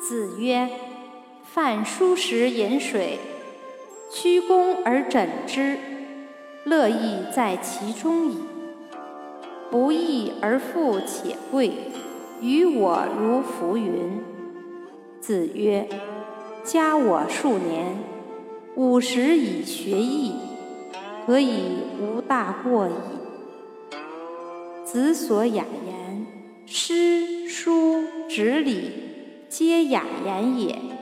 子曰：“饭疏食饮水，曲肱而枕之，乐亦在其中矣。不义而富且贵，于我如浮云。”子曰：“加我数年，五十以学艺，何以无大过矣？”子所雅言，诗书执礼，皆雅言也。